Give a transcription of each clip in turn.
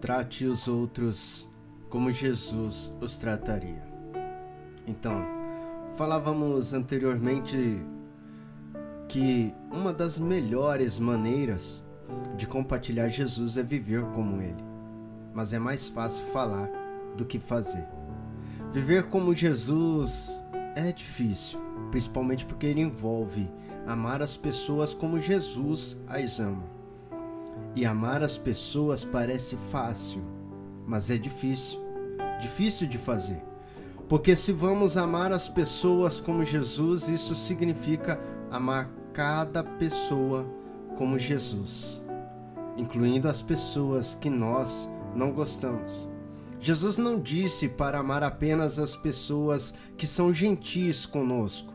Trate os outros como Jesus os trataria. Então, falávamos anteriormente que uma das melhores maneiras de compartilhar Jesus é viver como ele. Mas é mais fácil falar do que fazer. Viver como Jesus é difícil, principalmente porque ele envolve amar as pessoas como Jesus as ama. E amar as pessoas parece fácil, mas é difícil. Difícil de fazer. Porque se vamos amar as pessoas como Jesus, isso significa amar cada pessoa como Jesus, incluindo as pessoas que nós não gostamos. Jesus não disse para amar apenas as pessoas que são gentis conosco.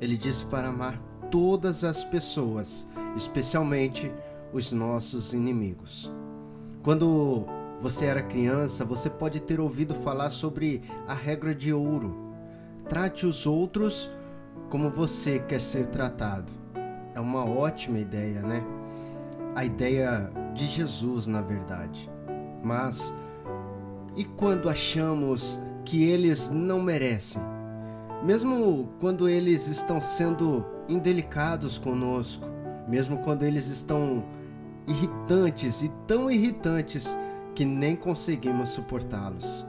Ele disse para amar todas as pessoas, especialmente os nossos inimigos. Quando você era criança, você pode ter ouvido falar sobre a regra de ouro. Trate os outros como você quer ser tratado. É uma ótima ideia, né? A ideia de Jesus, na verdade. Mas e quando achamos que eles não merecem? Mesmo quando eles estão sendo indelicados conosco, mesmo quando eles estão irritantes e tão irritantes que nem conseguimos suportá-los.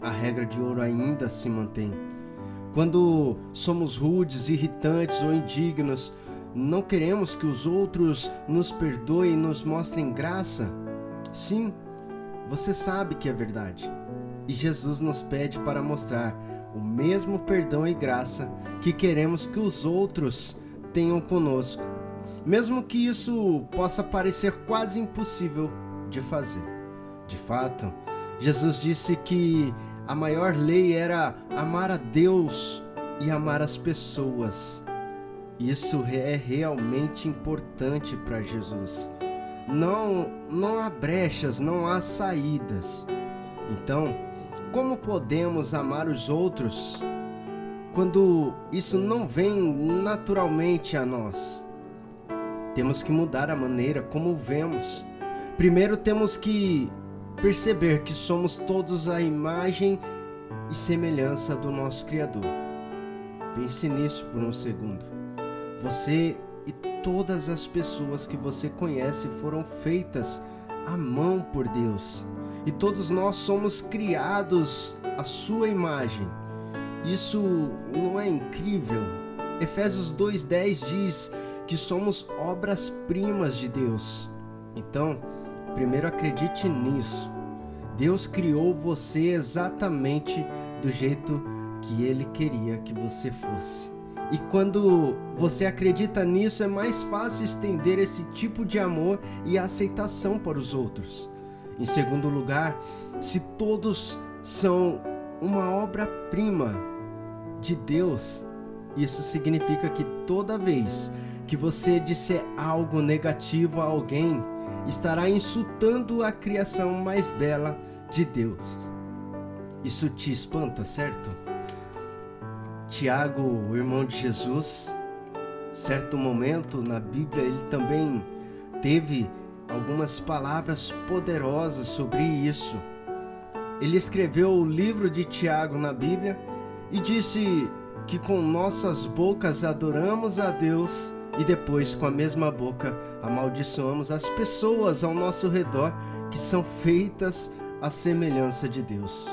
A regra de ouro ainda se mantém. Quando somos rudes, irritantes ou indignos, não queremos que os outros nos perdoem e nos mostrem graça? Sim, você sabe que é verdade. E Jesus nos pede para mostrar o mesmo perdão e graça que queremos que os outros tenham conosco, mesmo que isso possa parecer quase impossível de fazer. De fato, Jesus disse que a maior lei era amar a Deus e amar as pessoas. Isso é realmente importante para Jesus não, não há brechas, não há saídas. Então, como podemos amar os outros quando isso não vem naturalmente a nós? Temos que mudar a maneira como vemos. Primeiro temos que perceber que somos todos a imagem e semelhança do nosso Criador. Pense nisso por um segundo. Você todas as pessoas que você conhece foram feitas à mão por Deus. E todos nós somos criados à sua imagem. Isso não é incrível? Efésios 2:10 diz que somos obras-primas de Deus. Então, primeiro acredite nisso. Deus criou você exatamente do jeito que ele queria que você fosse. E quando você acredita nisso, é mais fácil estender esse tipo de amor e aceitação para os outros. Em segundo lugar, se todos são uma obra-prima de Deus, isso significa que toda vez que você disser algo negativo a alguém, estará insultando a criação mais bela de Deus. Isso te espanta, certo? Tiago, o irmão de Jesus, certo momento na Bíblia ele também teve algumas palavras poderosas sobre isso. Ele escreveu o livro de Tiago na Bíblia e disse que com nossas bocas adoramos a Deus e depois com a mesma boca amaldiçoamos as pessoas ao nosso redor que são feitas à semelhança de Deus.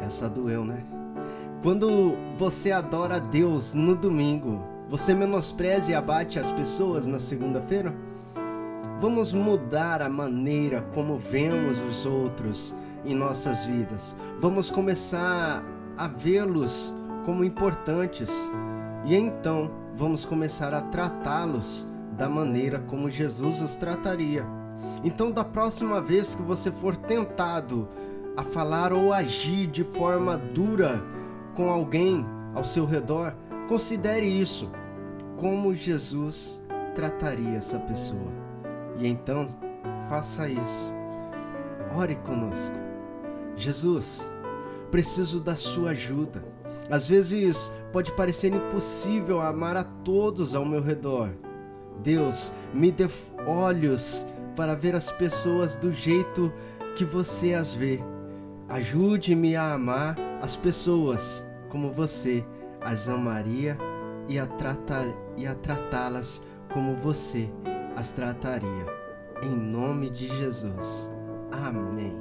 Essa doeu, né? Quando você adora a Deus no domingo, você menospreza e abate as pessoas na segunda-feira? Vamos mudar a maneira como vemos os outros em nossas vidas. Vamos começar a vê-los como importantes e então vamos começar a tratá-los da maneira como Jesus os trataria. Então, da próxima vez que você for tentado a falar ou agir de forma dura, com alguém ao seu redor, considere isso. Como Jesus trataria essa pessoa. E então, faça isso. Ore conosco. Jesus, preciso da sua ajuda. Às vezes pode parecer impossível amar a todos ao meu redor. Deus, me dê olhos para ver as pessoas do jeito que você as vê. Ajude-me a amar as pessoas como você as amaria e a, a tratá-las como você as trataria. Em nome de Jesus. Amém.